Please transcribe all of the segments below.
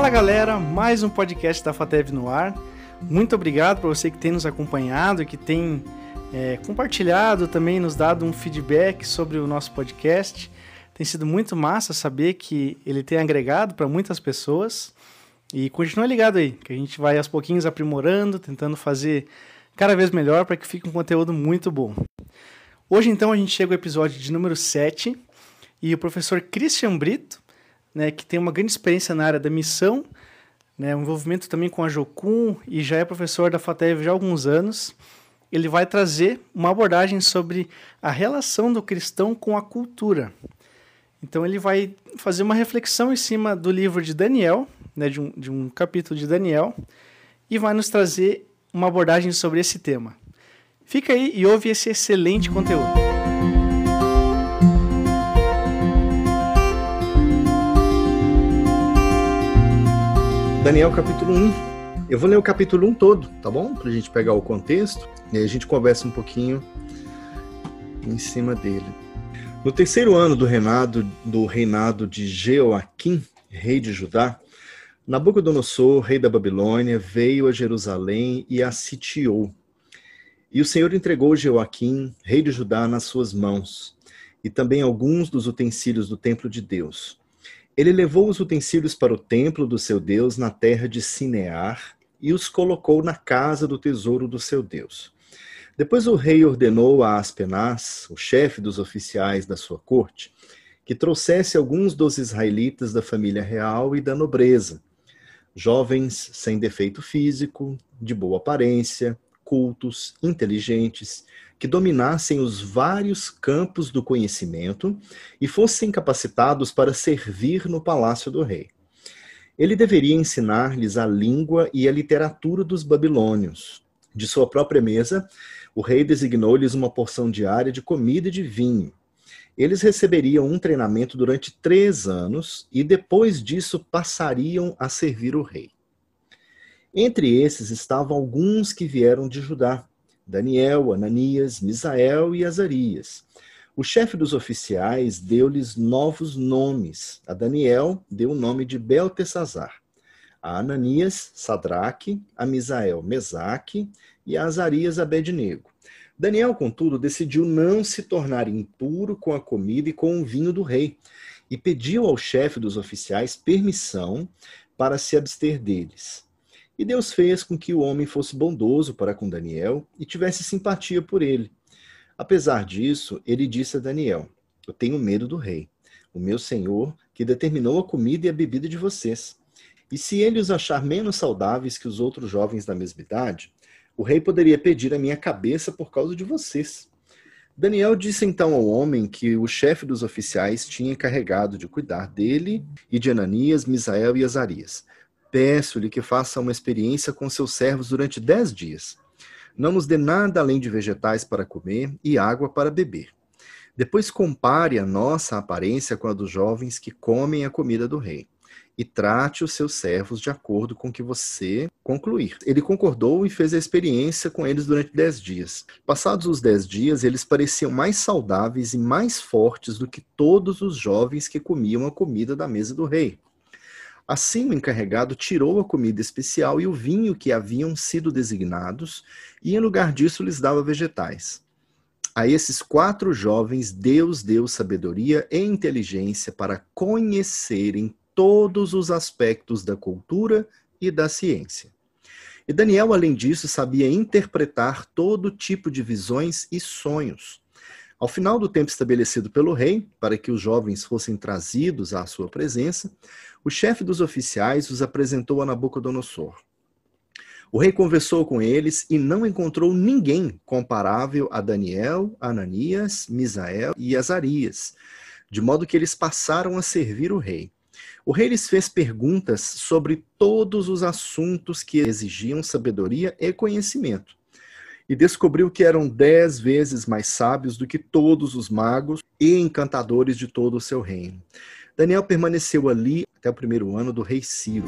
Fala galera, mais um podcast da FATEV no ar. Muito obrigado para você que tem nos acompanhado, que tem é, compartilhado, também nos dado um feedback sobre o nosso podcast. Tem sido muito massa saber que ele tem agregado para muitas pessoas. E continue ligado aí, que a gente vai aos pouquinhos aprimorando, tentando fazer cada vez melhor para que fique um conteúdo muito bom. Hoje então a gente chega ao episódio de número 7 e o professor Christian Brito, né, que tem uma grande experiência na área da missão, né, envolvimento também com a Jocum e já é professor da FATEV já há alguns anos, ele vai trazer uma abordagem sobre a relação do cristão com a cultura. Então ele vai fazer uma reflexão em cima do livro de Daniel, né, de, um, de um capítulo de Daniel, e vai nos trazer uma abordagem sobre esse tema. Fica aí e ouve esse excelente conteúdo. Daniel capítulo 1. Eu vou ler o capítulo 1 todo, tá bom? Pra gente pegar o contexto e aí a gente conversa um pouquinho em cima dele. No terceiro ano do reinado, do reinado de Jeoaquim, rei de Judá, Nabucodonosor, rei da Babilônia, veio a Jerusalém e a sitiou. E o Senhor entregou Jeoaquim, rei de Judá, nas suas mãos, e também alguns dos utensílios do templo de Deus ele levou os utensílios para o templo do seu Deus na terra de Sinear e os colocou na casa do tesouro do seu Deus. Depois o rei ordenou a Aspenaz, o chefe dos oficiais da sua corte, que trouxesse alguns dos israelitas da família real e da nobreza, jovens sem defeito físico, de boa aparência, cultos, inteligentes, que dominassem os vários campos do conhecimento e fossem capacitados para servir no palácio do rei. Ele deveria ensinar-lhes a língua e a literatura dos babilônios. De sua própria mesa, o rei designou-lhes uma porção diária de comida e de vinho. Eles receberiam um treinamento durante três anos e depois disso passariam a servir o rei. Entre esses estavam alguns que vieram de Judá, Daniel, Ananias, Misael e Azarias. O chefe dos oficiais deu-lhes novos nomes. A Daniel deu o nome de Beltesazar. A Ananias, Sadraque, a Misael, Mesaque e a Azarias, Abednego. Daniel, contudo, decidiu não se tornar impuro com a comida e com o vinho do rei, e pediu ao chefe dos oficiais permissão para se abster deles. E Deus fez com que o homem fosse bondoso para com Daniel e tivesse simpatia por ele. Apesar disso, ele disse a Daniel: Eu tenho medo do rei, o meu senhor, que determinou a comida e a bebida de vocês. E se ele os achar menos saudáveis que os outros jovens da mesma idade, o rei poderia pedir a minha cabeça por causa de vocês. Daniel disse então ao homem que o chefe dos oficiais tinha encarregado de cuidar dele e de Ananias, Misael e Azarias. Peço-lhe que faça uma experiência com seus servos durante dez dias. Não nos dê nada além de vegetais para comer e água para beber. Depois compare a nossa aparência com a dos jovens que comem a comida do rei. E trate os seus servos de acordo com o que você concluir. Ele concordou e fez a experiência com eles durante dez dias. Passados os dez dias, eles pareciam mais saudáveis e mais fortes do que todos os jovens que comiam a comida da mesa do rei. Assim, o encarregado tirou a comida especial e o vinho que haviam sido designados, e em lugar disso lhes dava vegetais. A esses quatro jovens, Deus deu sabedoria e inteligência para conhecerem todos os aspectos da cultura e da ciência. E Daniel, além disso, sabia interpretar todo tipo de visões e sonhos. Ao final do tempo estabelecido pelo rei, para que os jovens fossem trazidos à sua presença, o chefe dos oficiais os apresentou a Nabucodonosor. O rei conversou com eles e não encontrou ninguém comparável a Daniel, Ananias, Misael e Azarias, de modo que eles passaram a servir o rei. O rei lhes fez perguntas sobre todos os assuntos que exigiam sabedoria e conhecimento e descobriu que eram dez vezes mais sábios do que todos os magos e encantadores de todo o seu reino. Daniel permaneceu ali até o primeiro ano do rei Ciro.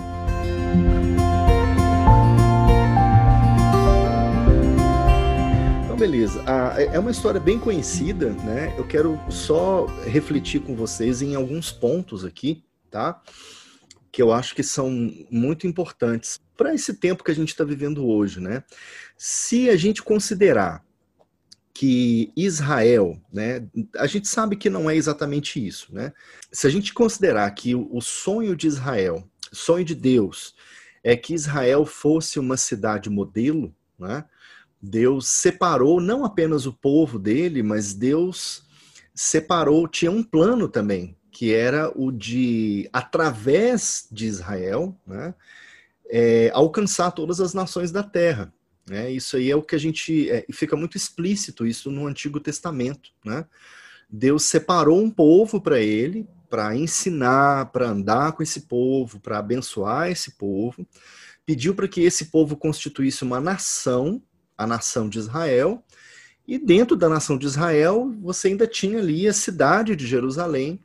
Então, beleza. Ah, é uma história bem conhecida, né? Eu quero só refletir com vocês em alguns pontos aqui, tá? Que eu acho que são muito importantes para esse tempo que a gente está vivendo hoje, né? Se a gente considerar que Israel, né, a gente sabe que não é exatamente isso, né? Se a gente considerar que o sonho de Israel, sonho de Deus, é que Israel fosse uma cidade modelo, né? Deus separou não apenas o povo dele, mas Deus separou, tinha um plano também, que era o de, através de Israel, né, é, alcançar todas as nações da terra. Né? Isso aí é o que a gente. É, fica muito explícito isso no Antigo Testamento. Né? Deus separou um povo para ele, para ensinar, para andar com esse povo, para abençoar esse povo. Pediu para que esse povo constituísse uma nação, a nação de Israel. E dentro da nação de Israel, você ainda tinha ali a cidade de Jerusalém,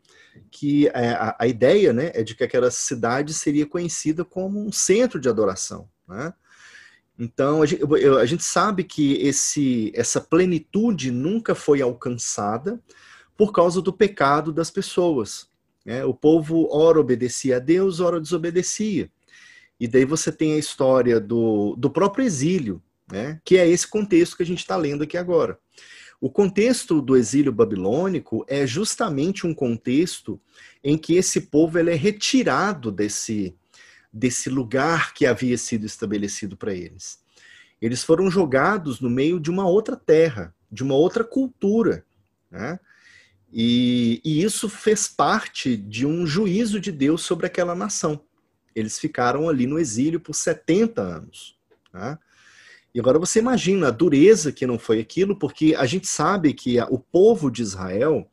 que é, a, a, ideia né, é de que aquela cidade seria conhecida como um centro de adoração. Né? Então, a gente, a gente sabe que esse, essa plenitude nunca foi alcançada por causa do pecado das pessoas. Né? O povo ora obedecia a Deus, ora desobedecia. E daí você tem a história do, do próprio exílio, né? que é esse contexto que a gente está lendo aqui agora. O contexto do exílio babilônico é justamente um contexto em que esse povo ele é retirado desse, desse lugar que havia sido estabelecido para eles. Eles foram jogados no meio de uma outra terra, de uma outra cultura. Né? E, e, isso fez parte de um juízo de Deus sobre aquela nação. Eles ficaram ali no exílio por 70 anos. Né? E agora você imagina a dureza que não foi aquilo, porque a gente sabe que o povo de Israel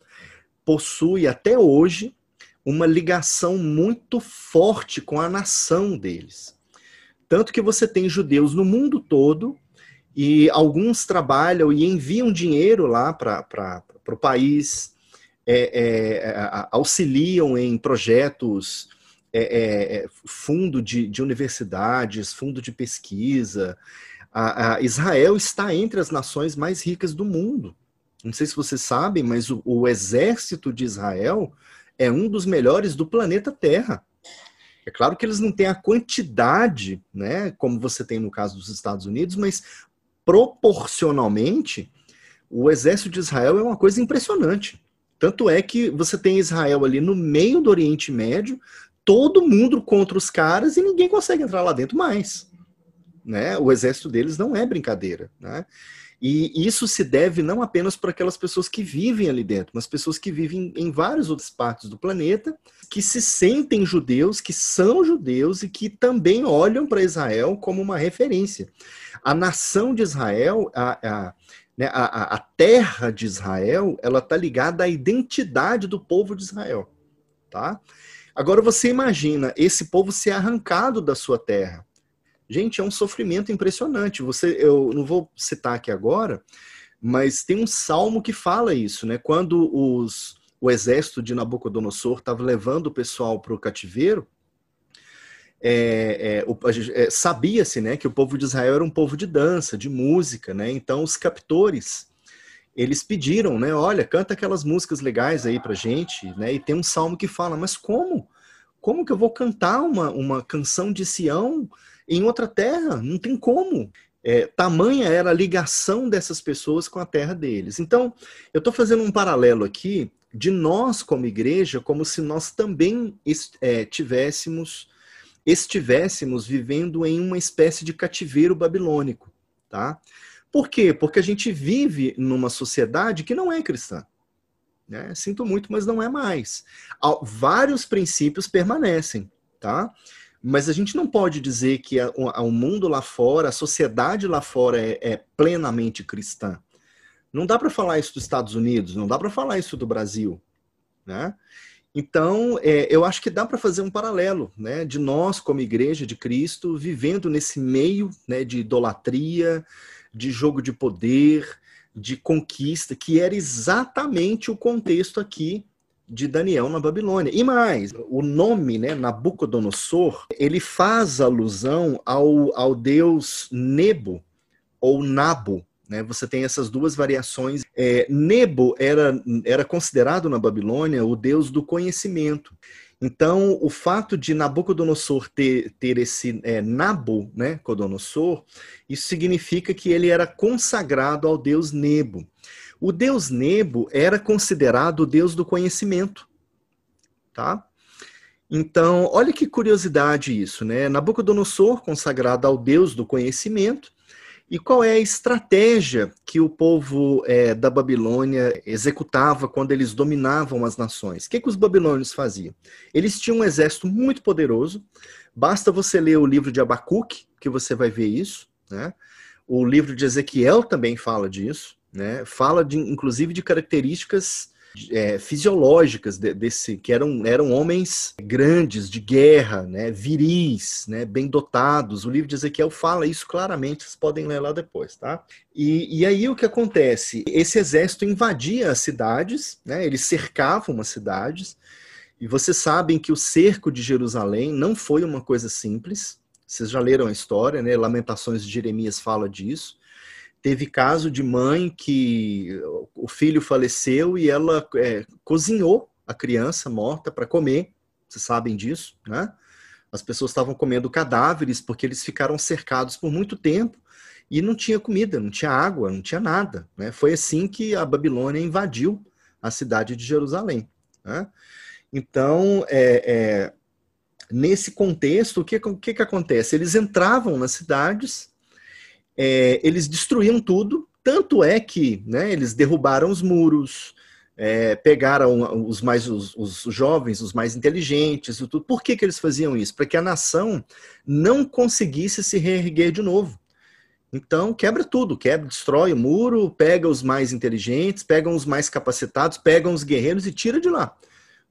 possui até hoje uma ligação muito forte com a nação deles. Tanto que você tem judeus no mundo todo e alguns trabalham e enviam dinheiro lá para o país, é, é, auxiliam em projetos, é, é, fundo de, de universidades, fundo de pesquisa, a, a Israel está entre as nações mais ricas do mundo. Não sei se vocês sabem, mas o, o exército de Israel é um dos melhores do planeta Terra. É claro que eles não têm a quantidade, né, como você tem no caso dos Estados Unidos, mas proporcionalmente, o exército de Israel é uma coisa impressionante. Tanto é que você tem Israel ali no meio do Oriente Médio, todo mundo contra os caras e ninguém consegue entrar lá dentro mais né? O exército deles não é brincadeira, né? E isso se deve não apenas para aquelas pessoas que vivem ali dentro, mas pessoas que vivem em várias outras partes do planeta, que se sentem judeus, que são judeus e que também olham para Israel como uma referência. A nação de Israel, a, a, né, a, a terra de Israel, ela está ligada à identidade do povo de Israel, tá? Agora você imagina esse povo ser arrancado da sua terra Gente, é um sofrimento impressionante. Você, eu não vou citar aqui agora, mas tem um salmo que fala isso, né? Quando os, o exército de Nabucodonosor estava levando o pessoal para o cativeiro, é, é, é, sabia-se né, que o povo de Israel era um povo de dança, de música, né? Então os captores eles pediram, né? Olha, canta aquelas músicas legais aí pra gente, né? E tem um salmo que fala, mas como? Como que eu vou cantar uma, uma canção de Sião em outra terra. Não tem como. É, tamanha era a ligação dessas pessoas com a terra deles. Então, eu estou fazendo um paralelo aqui de nós como igreja, como se nós também é, tivéssemos, estivéssemos vivendo em uma espécie de cativeiro babilônico, tá? Por quê? Porque a gente vive numa sociedade que não é cristã. Né? Sinto muito, mas não é mais. Vários princípios permanecem, tá? Mas a gente não pode dizer que o mundo lá fora, a sociedade lá fora é, é plenamente cristã. Não dá para falar isso dos Estados Unidos, não dá para falar isso do Brasil, né? Então, é, eu acho que dá para fazer um paralelo, né, de nós como igreja de Cristo vivendo nesse meio, né, de idolatria, de jogo de poder, de conquista, que era exatamente o contexto aqui de Daniel na Babilônia. E mais, o nome, né, Nabucodonosor, ele faz alusão ao, ao deus Nebo ou Nabo. Né? Você tem essas duas variações. É, Nebo era, era considerado na Babilônia o deus do conhecimento. Então, o fato de Nabucodonosor ter, ter esse é, Nabo, né, Codonosor, isso significa que ele era consagrado ao deus Nebo. O deus Nebo era considerado o deus do conhecimento, tá? Então, olha que curiosidade isso, né? Nabucodonosor, consagrado ao deus do conhecimento, e qual é a estratégia que o povo é, da Babilônia executava quando eles dominavam as nações? O que, que os babilônios faziam? Eles tinham um exército muito poderoso. Basta você ler o livro de Abacuque, que você vai ver isso. Né? O livro de Ezequiel também fala disso. Né? Fala, de, inclusive, de características é, fisiológicas de, desse que eram, eram homens grandes de guerra, né, viris, né, bem dotados. O livro de Ezequiel fala isso claramente, vocês podem ler lá depois, tá? E, e aí o que acontece? Esse exército invadia as cidades, né, eles cercavam as cidades, e vocês sabem que o cerco de Jerusalém não foi uma coisa simples. Vocês já leram a história, né? Lamentações de Jeremias fala disso. Teve caso de mãe que o filho faleceu e ela é, cozinhou a criança morta para comer. Vocês sabem disso, né? As pessoas estavam comendo cadáveres porque eles ficaram cercados por muito tempo e não tinha comida, não tinha água, não tinha nada. Né? Foi assim que a Babilônia invadiu a cidade de Jerusalém. Né? Então, é, é, nesse contexto, o que, o que, que acontece? Eles entravam nas cidades é, eles destruíam tudo, tanto é que né, eles derrubaram os muros, é, pegaram os mais os, os, jovens, os mais inteligentes e tudo. Por que, que eles faziam isso? Para que a nação não conseguisse se reerguer de novo. Então, quebra tudo, quebra, destrói o muro, pega os mais inteligentes, pegam os mais capacitados, pegam os guerreiros e tira de lá.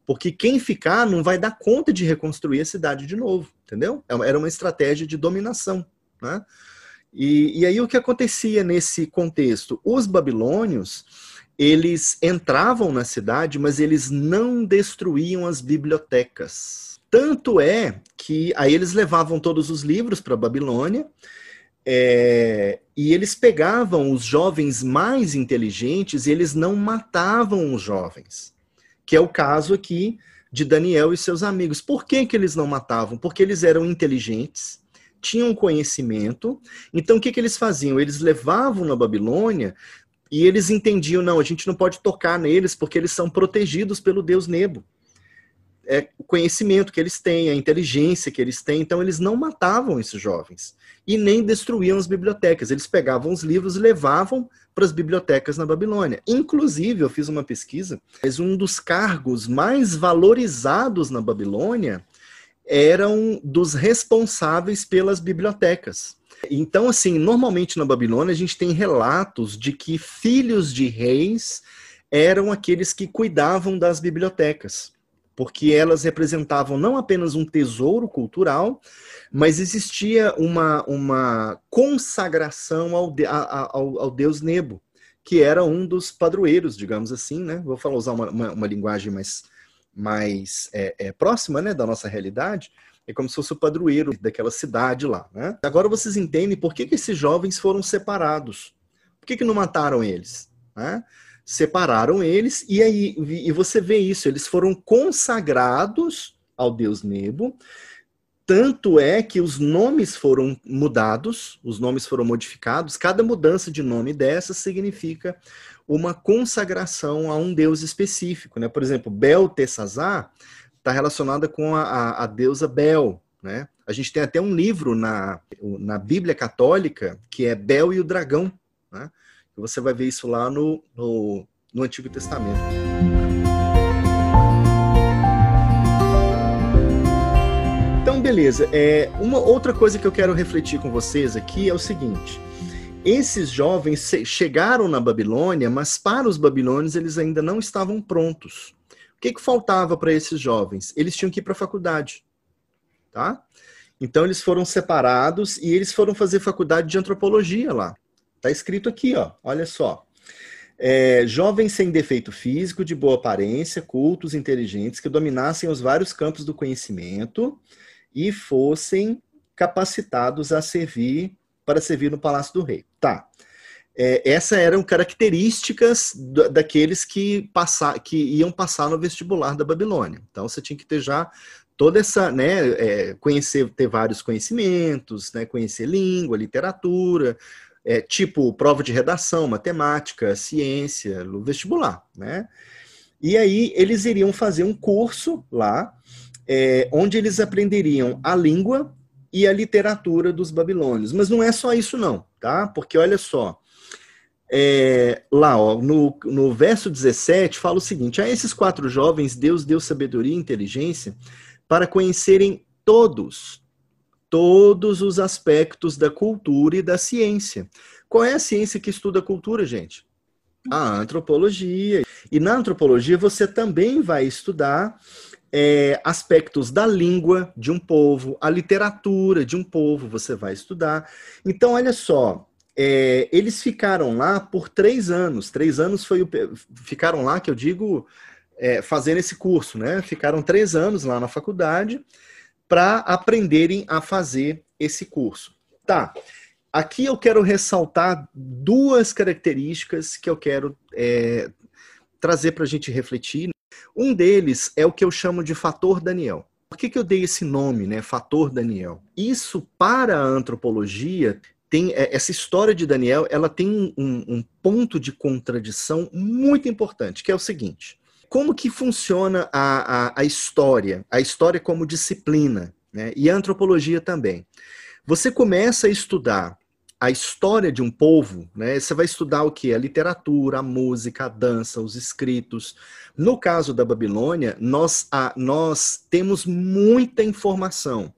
Porque quem ficar não vai dar conta de reconstruir a cidade de novo, entendeu? É era uma estratégia de dominação, né? E, e aí o que acontecia nesse contexto? Os babilônios, eles entravam na cidade, mas eles não destruíam as bibliotecas. Tanto é que aí eles levavam todos os livros para Babilônia, é, e eles pegavam os jovens mais inteligentes e eles não matavam os jovens, que é o caso aqui de Daniel e seus amigos. Por que, que eles não matavam? Porque eles eram inteligentes, tinham conhecimento. Então, o que, que eles faziam? Eles levavam na Babilônia e eles entendiam, não, a gente não pode tocar neles porque eles são protegidos pelo deus Nebo. É o conhecimento que eles têm, a inteligência que eles têm, então eles não matavam esses jovens e nem destruíam as bibliotecas. Eles pegavam os livros e levavam para as bibliotecas na Babilônia. Inclusive, eu fiz uma pesquisa, mas um dos cargos mais valorizados na Babilônia eram dos responsáveis pelas bibliotecas. Então, assim, normalmente na Babilônia a gente tem relatos de que filhos de reis eram aqueles que cuidavam das bibliotecas, porque elas representavam não apenas um tesouro cultural, mas existia uma, uma consagração ao, ao, ao deus Nebo, que era um dos padroeiros, digamos assim, né? Vou falar, usar uma, uma, uma linguagem mais mais é, é, próxima né, da nossa realidade, é como se fosse o padroeiro daquela cidade lá. Né? Agora vocês entendem por que, que esses jovens foram separados. Por que, que não mataram eles? Né? Separaram eles, e aí e você vê isso, eles foram consagrados ao deus Nebo, tanto é que os nomes foram mudados, os nomes foram modificados, cada mudança de nome dessa significa uma consagração a um deus específico, né? Por exemplo, Beltesazar está relacionada com a, a, a, deusa Bel, né? A gente tem até um livro na, na Bíblia Católica que é Bel e o Dragão, né? Você vai ver isso lá no, no, no Antigo Testamento. Então, beleza. É, uma outra coisa que eu quero refletir com vocês aqui é o seguinte esses jovens chegaram na Babilônia, mas para os babilônios eles ainda não estavam prontos. O que, que faltava para esses jovens? Eles tinham que ir para a faculdade, tá? Então eles foram separados e eles foram fazer faculdade de antropologia lá. Tá escrito aqui, ó. Olha só. É, jovens sem defeito físico, de boa aparência, cultos, inteligentes, que dominassem os vários campos do conhecimento e fossem capacitados a servir para servir no palácio do rei. Tá. é, essas eram características daqueles que, passar, que iam passar no vestibular da Babilônia. Então você tinha que ter já toda essa, né, é, conhecer, ter vários conhecimentos, né, conhecer língua, literatura, é, tipo prova de redação, matemática, ciência, no vestibular, né? E aí eles iriam fazer um curso lá, é, onde eles aprenderiam a língua e a literatura dos babilônios. Mas não é só isso não, tá? Porque olha só, é, lá, ó, no, no verso 17, fala o seguinte: A esses quatro jovens, Deus deu sabedoria e inteligência para conhecerem todos, todos os aspectos da cultura e da ciência. Qual é a ciência que estuda a cultura, gente? A antropologia. E na antropologia você também vai estudar é, aspectos da língua de um povo, a literatura de um povo, você vai estudar. Então, olha só, é, eles ficaram lá por três anos. Três anos foi o, ficaram lá, que eu digo, é, fazendo esse curso, né? Ficaram três anos lá na faculdade para aprenderem a fazer esse curso. Tá. Aqui eu quero ressaltar duas características que eu quero é, trazer para a gente refletir. Um deles é o que eu chamo de fator Daniel. Por que, que eu dei esse nome, né? Fator Daniel? Isso, para a antropologia, tem é, essa história de Daniel, ela tem um, um, ponto de contradição muito importante, que é o seguinte: como que funciona a, a, a história, a história como disciplina, né? E a antropologia também. Você começa a estudar a história de um povo, né? Você vai estudar o que? A literatura, a música, a dança, os escritos. No caso da Babilônia, nós, a, nós temos muita informação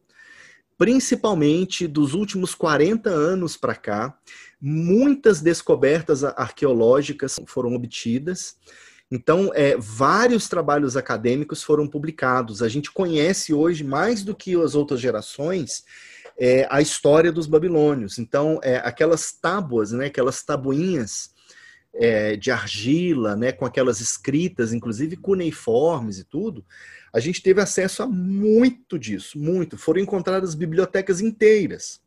principalmente dos últimos 40 anos para cá, muitas descobertas arqueológicas foram obtidas. Então, é, vários trabalhos acadêmicos foram publicados. A gente conhece hoje, mais do que as outras gerações, é, a história dos babilônios. Então, é, aquelas tábuas, né, aquelas tabuinhas é, de argila, né, com aquelas escritas, inclusive cuneiformes e tudo, a gente teve acesso a muito disso, muito. Foram encontradas bibliotecas inteiras.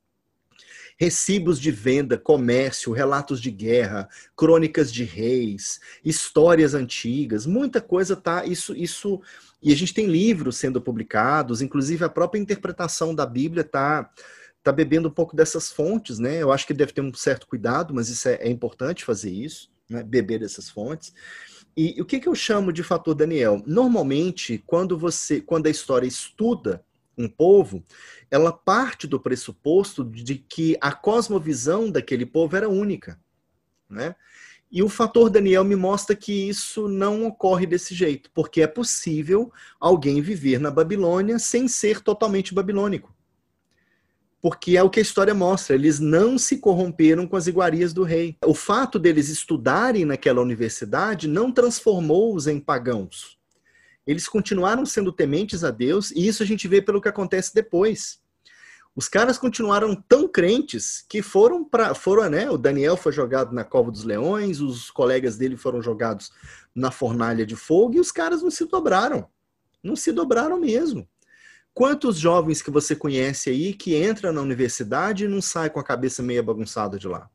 Recibos de venda, comércio, relatos de guerra, crônicas de reis, histórias antigas, muita coisa tá. Isso, isso. E a gente tem livros sendo publicados, inclusive a própria interpretação da Bíblia está tá bebendo um pouco dessas fontes, né? Eu acho que deve ter um certo cuidado, mas isso é, é importante fazer isso, né? beber dessas fontes. E o que, que eu chamo de fator Daniel? Normalmente, quando você, quando a história estuda um povo, ela parte do pressuposto de que a cosmovisão daquele povo era única, né? E o fator Daniel me mostra que isso não ocorre desse jeito, porque é possível alguém viver na Babilônia sem ser totalmente babilônico porque é o que a história mostra, eles não se corromperam com as iguarias do rei. O fato deles estudarem naquela universidade não transformou-os em pagãos. Eles continuaram sendo tementes a Deus, e isso a gente vê pelo que acontece depois. Os caras continuaram tão crentes que foram para. Foram, né? O Daniel foi jogado na cova dos leões, os colegas dele foram jogados na fornalha de fogo, e os caras não se dobraram. Não se dobraram mesmo. Quantos jovens que você conhece aí que entra na universidade e não sai com a cabeça meio bagunçada de lá?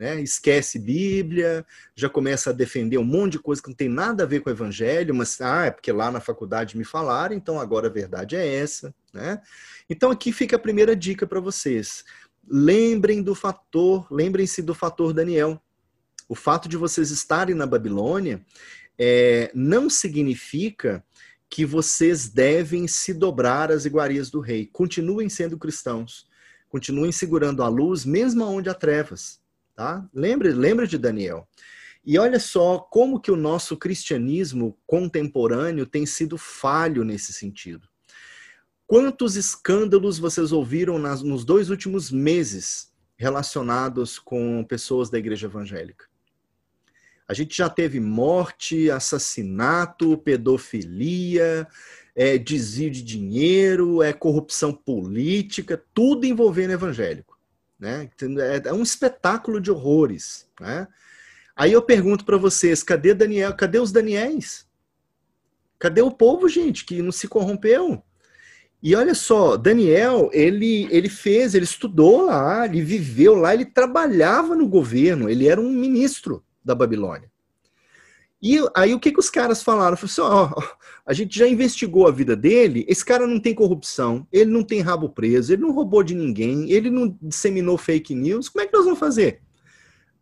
Né? Esquece Bíblia, já começa a defender um monte de coisa que não tem nada a ver com o evangelho, mas ah, é porque lá na faculdade me falaram, então agora a verdade é essa. Né? Então aqui fica a primeira dica para vocês. Lembrem do fator, lembrem-se do fator Daniel. O fato de vocês estarem na Babilônia é, não significa que vocês devem se dobrar às iguarias do rei. Continuem sendo cristãos. Continuem segurando a luz, mesmo onde há trevas. Tá? Lembre, lembre de Daniel. E olha só como que o nosso cristianismo contemporâneo tem sido falho nesse sentido. Quantos escândalos vocês ouviram nas, nos dois últimos meses relacionados com pessoas da igreja evangélica? A gente já teve morte, assassinato, pedofilia, é, desvio de dinheiro, é corrupção política, tudo envolvendo evangélico. Né? É, é um espetáculo de horrores. Né? Aí eu pergunto para vocês, cadê Daniel? Cadê os Daniéis? Cadê o povo, gente, que não se corrompeu? E olha só, Daniel, ele, ele fez, ele estudou lá, ele viveu lá, ele trabalhava no governo, ele era um ministro da Babilônia. E aí o que, que os caras falaram? Falaram assim, ó, a gente já investigou a vida dele, esse cara não tem corrupção, ele não tem rabo preso, ele não roubou de ninguém, ele não disseminou fake news, como é que nós vamos fazer?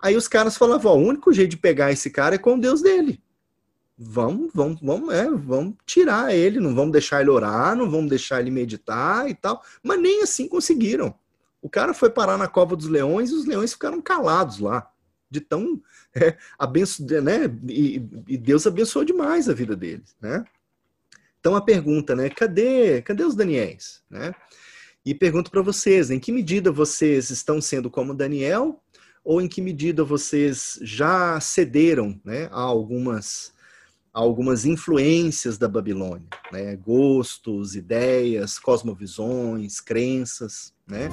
Aí os caras falavam, ó, o único jeito de pegar esse cara é com o Deus dele vamos, vamos, vamos, é, vamos tirar ele, não vamos deixar ele orar, não vamos deixar ele meditar e tal. Mas nem assim conseguiram. O cara foi parar na cova dos leões e os leões ficaram calados lá, de tão é, abenço, né? E, e, Deus abençoou demais a vida deles, né? Então a pergunta, né? Cadê, cadê os Daniéis, né? E pergunto para vocês, em que medida vocês estão sendo como Daniel ou em que medida vocês já cederam, né, a algumas algumas influências da Babilônia, né? gostos, ideias, cosmovisões, crenças, né?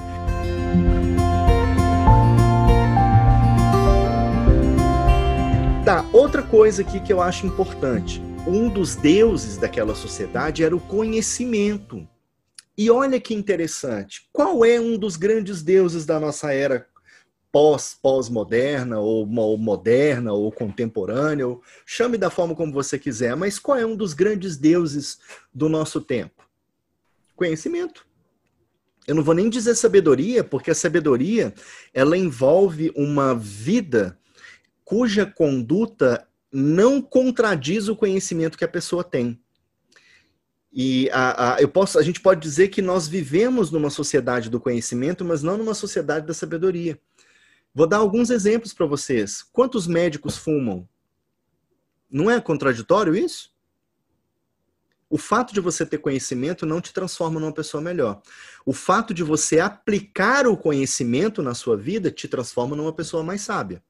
Tá, outra coisa aqui que eu acho importante. Um dos deuses daquela sociedade era o conhecimento. E olha que interessante. Qual é um dos grandes deuses da nossa era pós pós-moderna ou, ou moderna ou contemporânea, ou chame da forma como você quiser, mas qual é um dos grandes deuses do nosso tempo? Conhecimento. Eu não vou nem dizer sabedoria, porque a sabedoria ela envolve uma vida cuja conduta não contradiz o conhecimento que a pessoa tem. E a, a, eu posso, a gente pode dizer que nós vivemos numa sociedade do conhecimento, mas não numa sociedade da sabedoria. Vou dar alguns exemplos para vocês. Quantos médicos fumam? Não é contraditório isso? O fato de você ter conhecimento não te transforma numa pessoa melhor. O fato de você aplicar o conhecimento na sua vida te transforma numa pessoa mais sábia.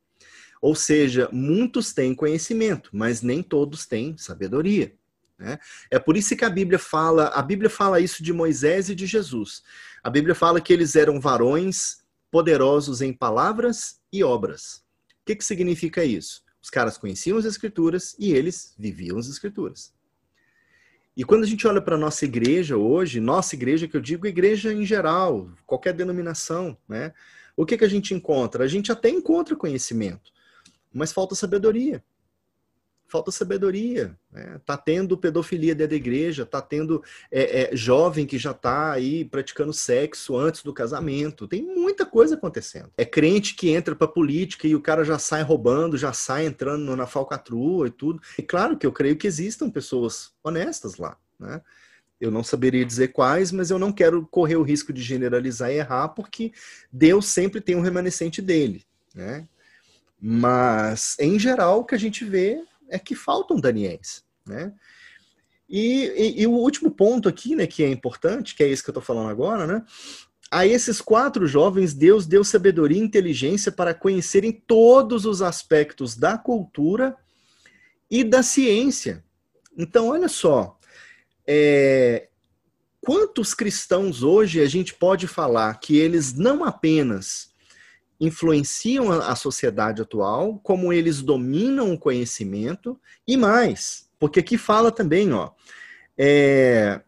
Ou seja, muitos têm conhecimento, mas nem todos têm sabedoria. Né? É por isso que a Bíblia fala, a Bíblia fala isso de Moisés e de Jesus. A Bíblia fala que eles eram varões poderosos em palavras e obras. O que, que significa isso? Os caras conheciam as escrituras e eles viviam as escrituras. E quando a gente olha para a nossa igreja hoje, nossa igreja que eu digo igreja em geral, qualquer denominação, né? O que, que a gente encontra? A gente até encontra conhecimento, mas falta sabedoria falta sabedoria. Né? Tá tendo pedofilia dentro da igreja, tá tendo é, é, jovem que já tá aí praticando sexo antes do casamento. Tem muita coisa acontecendo. É crente que entra pra política e o cara já sai roubando, já sai entrando na falcatrua e tudo. E claro que eu creio que existam pessoas honestas lá, né? Eu não saberia dizer quais, mas eu não quero correr o risco de generalizar e errar, porque Deus sempre tem um remanescente dele, né? Mas, em geral, o que a gente vê é que faltam Daniéis, né? E, e, e, o último ponto aqui, né, que é importante, que é esse que eu estou falando agora, né? A esses quatro jovens, Deus deu sabedoria e inteligência para conhecerem todos os aspectos da cultura e da ciência. Então, olha só, é, quantos cristãos hoje a gente pode falar que eles não apenas influenciam a, sociedade atual, como eles dominam o conhecimento e mais, porque aqui fala também, ó, é,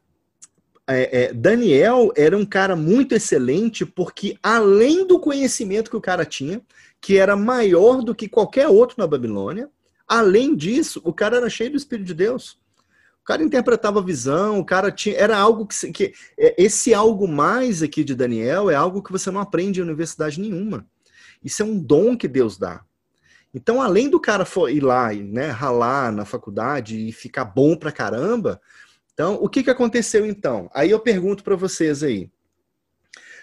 é, é, Daniel era um cara muito excelente porque além do conhecimento que o cara tinha, que era maior do que qualquer outro na Babilônia, além disso, o cara era cheio do Espírito de Deus. O cara interpretava a visão, o cara tinha. Era algo que, que. É, esse algo mais aqui de Daniel é algo que você não aprende em universidade nenhuma. Isso é um dom que Deus dá. Então, além do cara ir lá e né, ralar na faculdade e ficar bom pra caramba, então, o que, que aconteceu então? Aí eu pergunto para vocês aí.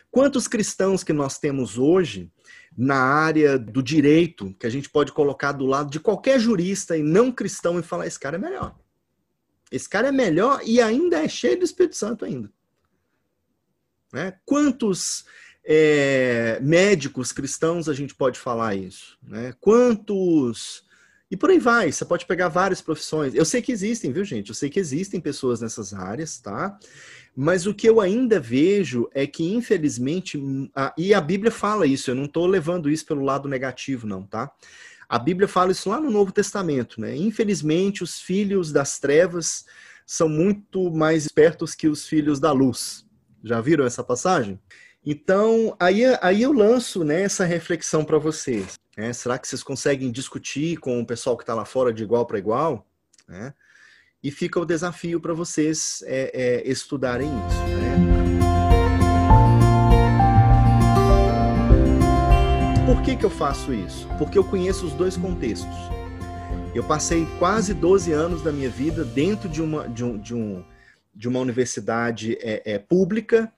Quantos cristãos que nós temos hoje na área do direito, que a gente pode colocar do lado de qualquer jurista e não cristão e falar, esse cara é melhor. Esse cara é melhor e ainda é cheio do Espírito Santo ainda. Né? Quantos é, médicos cristãos a gente pode falar isso? Né? Quantos. E por aí vai, você pode pegar várias profissões. Eu sei que existem, viu, gente? Eu sei que existem pessoas nessas áreas, tá? Mas o que eu ainda vejo é que, infelizmente, a, e a Bíblia fala isso, eu não estou levando isso pelo lado negativo, não, tá? A Bíblia fala isso lá no Novo Testamento, né? Infelizmente, os filhos das trevas são muito mais espertos que os filhos da luz. Já viram essa passagem? Então, aí, aí eu lanço né, essa reflexão para vocês. Né? Será que vocês conseguem discutir com o pessoal que está lá fora de igual para igual? Né? E fica o desafio para vocês é, é, estudarem isso. Né? Por que, que eu faço isso? Porque eu conheço os dois contextos. Eu passei quase 12 anos da minha vida dentro de uma, de um, de um, de uma universidade é, é, pública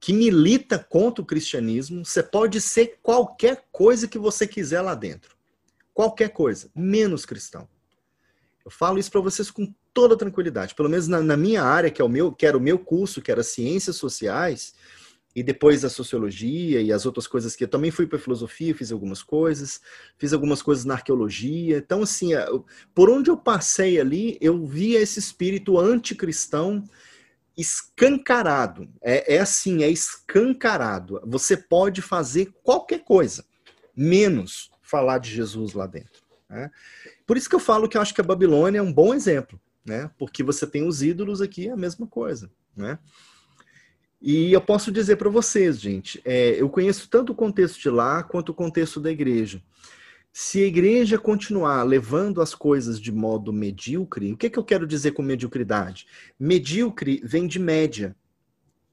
que milita contra o cristianismo. Você pode ser qualquer coisa que você quiser lá dentro. Qualquer coisa, menos cristão. Eu falo isso para vocês com toda tranquilidade. Pelo menos na, na, minha área, que é o meu, que era o meu curso, que era ciências sociais, e depois a sociologia e as outras coisas que eu também fui para filosofia, fiz algumas coisas, fiz algumas coisas na arqueologia. Então, assim, por onde eu passei ali, eu via esse espírito anticristão escancarado. É, é assim, é escancarado. Você pode fazer qualquer coisa, menos falar de Jesus lá dentro. Né? Por isso que eu falo que eu acho que a Babilônia é um bom exemplo, né? Porque você tem os ídolos aqui, é a mesma coisa, né? E eu posso dizer para vocês, gente, é, eu conheço tanto o contexto de lá quanto o contexto da igreja. Se a igreja continuar levando as coisas de modo medíocre, o que, que eu quero dizer com mediocridade? Medíocre vem de média,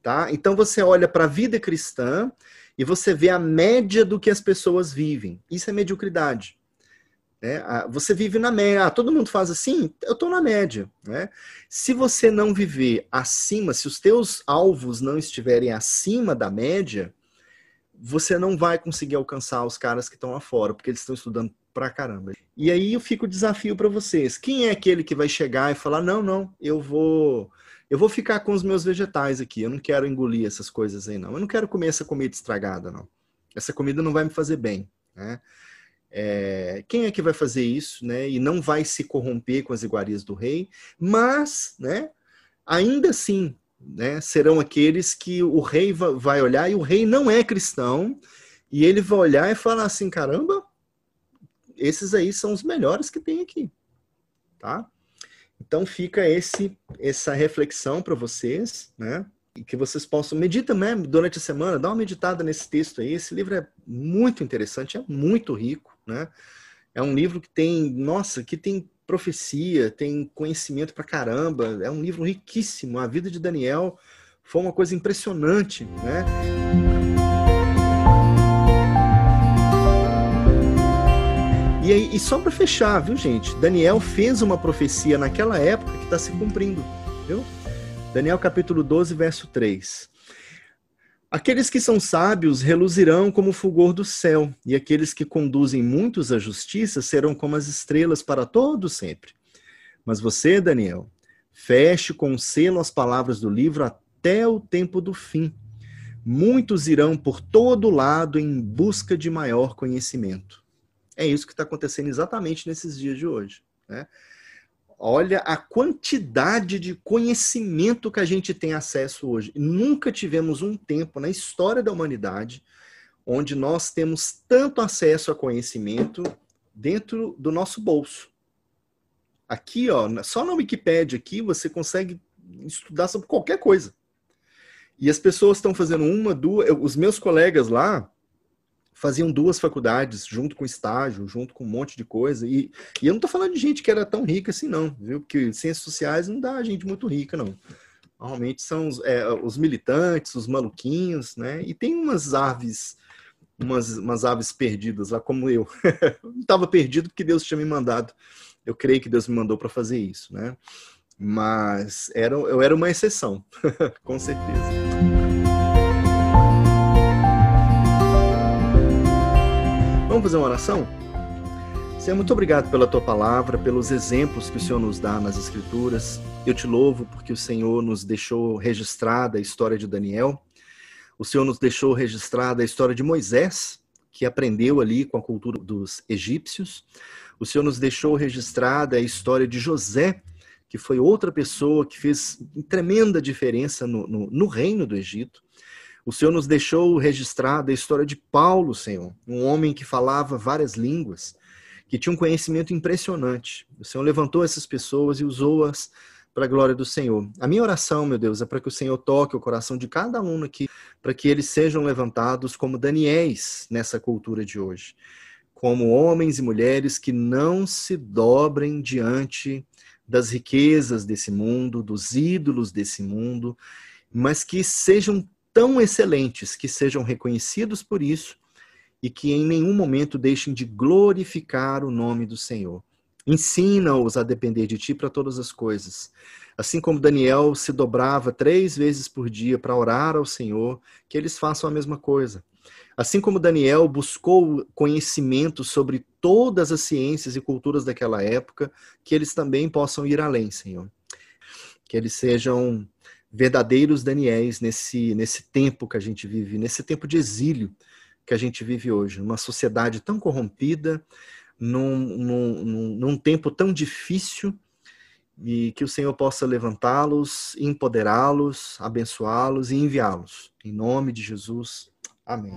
tá? Então você olha para a vida cristã e você vê a média do que as pessoas vivem. Isso é mediocridade. Né? Você vive na média. Ah, todo mundo faz assim? Eu estou na média. Né? Se você não viver acima, se os teus alvos não estiverem acima da média, você não vai conseguir alcançar os caras que estão lá fora, porque eles estão estudando pra caramba. E aí eu fico o desafio para vocês. Quem é aquele que vai chegar e falar: "Não, não, eu vou eu vou ficar com os meus vegetais aqui. Eu não quero engolir essas coisas aí não. Eu não quero comer essa comida estragada não. Essa comida não vai me fazer bem, né? É, quem é que vai fazer isso, né? E não vai se corromper com as iguarias do rei, mas, né? Ainda assim, né? Serão aqueles que o rei vai olhar e o rei não é cristão e ele vai olhar e falar assim, caramba, esses aí são os melhores que tem aqui, tá? Então fica esse essa reflexão para vocês, né? E que vocês possam medita mesmo durante a semana, dá uma meditada nesse texto aí. Esse livro é muito interessante, é muito rico, né? É um livro que tem, nossa, que tem profecia, tem conhecimento pra caramba. É um livro riquíssimo. A vida de Daniel foi uma coisa impressionante, né? E, aí, e só para fechar, viu, gente? Daniel fez uma profecia naquela época que está se cumprindo, viu? Daniel capítulo 12, verso 3. Aqueles que são sábios reluzirão como o fulgor do céu, e aqueles que conduzem muitos à justiça serão como as estrelas para todo sempre. Mas você, Daniel, feche com selo as palavras do livro até o tempo do fim. Muitos irão por todo lado em busca de maior conhecimento. É isso que está acontecendo exatamente nesses dias de hoje. Né? Olha a quantidade de conhecimento que a gente tem acesso hoje. Nunca tivemos um tempo na história da humanidade onde nós temos tanto acesso a conhecimento dentro do nosso bolso. Aqui, ó, só na Wikipedia aqui você consegue estudar sobre qualquer coisa. E as pessoas estão fazendo uma, duas, os meus colegas lá, faziam duas faculdades, junto com estágio, junto com um monte de coisa. E, e eu não estou falando de gente que era tão rica assim, não, viu? Porque ciências sociais não dá gente muito rica, não. Normalmente são os, é, os militantes, os maluquinhos, né? E tem umas aves, umas, umas aves perdidas lá, como eu. não estava perdido porque Deus tinha me mandado. Eu creio que Deus me mandou para fazer isso, né? Mas era, eu era uma exceção, com certeza. Vamos fazer uma oração? Senhor, muito obrigado pela tua palavra, pelos exemplos que o Senhor nos dá nas Escrituras. Eu te louvo porque o Senhor nos deixou registrada a história de Daniel. O Senhor nos deixou registrada a história de Moisés, que aprendeu ali com a cultura dos egípcios. O Senhor nos deixou registrada a história de José, que foi outra pessoa que fez tremenda diferença no, no, no reino do Egito. O Senhor nos deixou registrada a história de Paulo, Senhor, um homem que falava várias línguas, que tinha um conhecimento impressionante. O Senhor levantou essas pessoas e usou-as para a glória do Senhor. A minha oração, meu Deus, é para que o Senhor toque o coração de cada um aqui, para que eles sejam levantados como Daniéis nessa cultura de hoje, como homens e mulheres que não se dobrem diante das riquezas desse mundo, dos ídolos desse mundo, mas que sejam tão excelentes, que sejam reconhecidos por isso e que em nenhum momento deixem de glorificar o nome do Senhor. Ensina-os a depender de ti para todas as coisas. Assim como Daniel se dobrava três vezes por dia para orar ao Senhor, que eles façam a mesma coisa. Assim como Daniel buscou conhecimento sobre todas as ciências e culturas daquela época, que eles também possam ir além, Senhor. Que eles sejam verdadeiros Daniéis nesse, nesse tempo que a gente vive, nesse tempo de exílio que a gente vive hoje, numa sociedade tão corrompida, num, num, num tempo tão difícil, e que o Senhor possa levantá-los, empoderá-los, abençoá-los e enviá-los. Em nome de Jesus. Amém.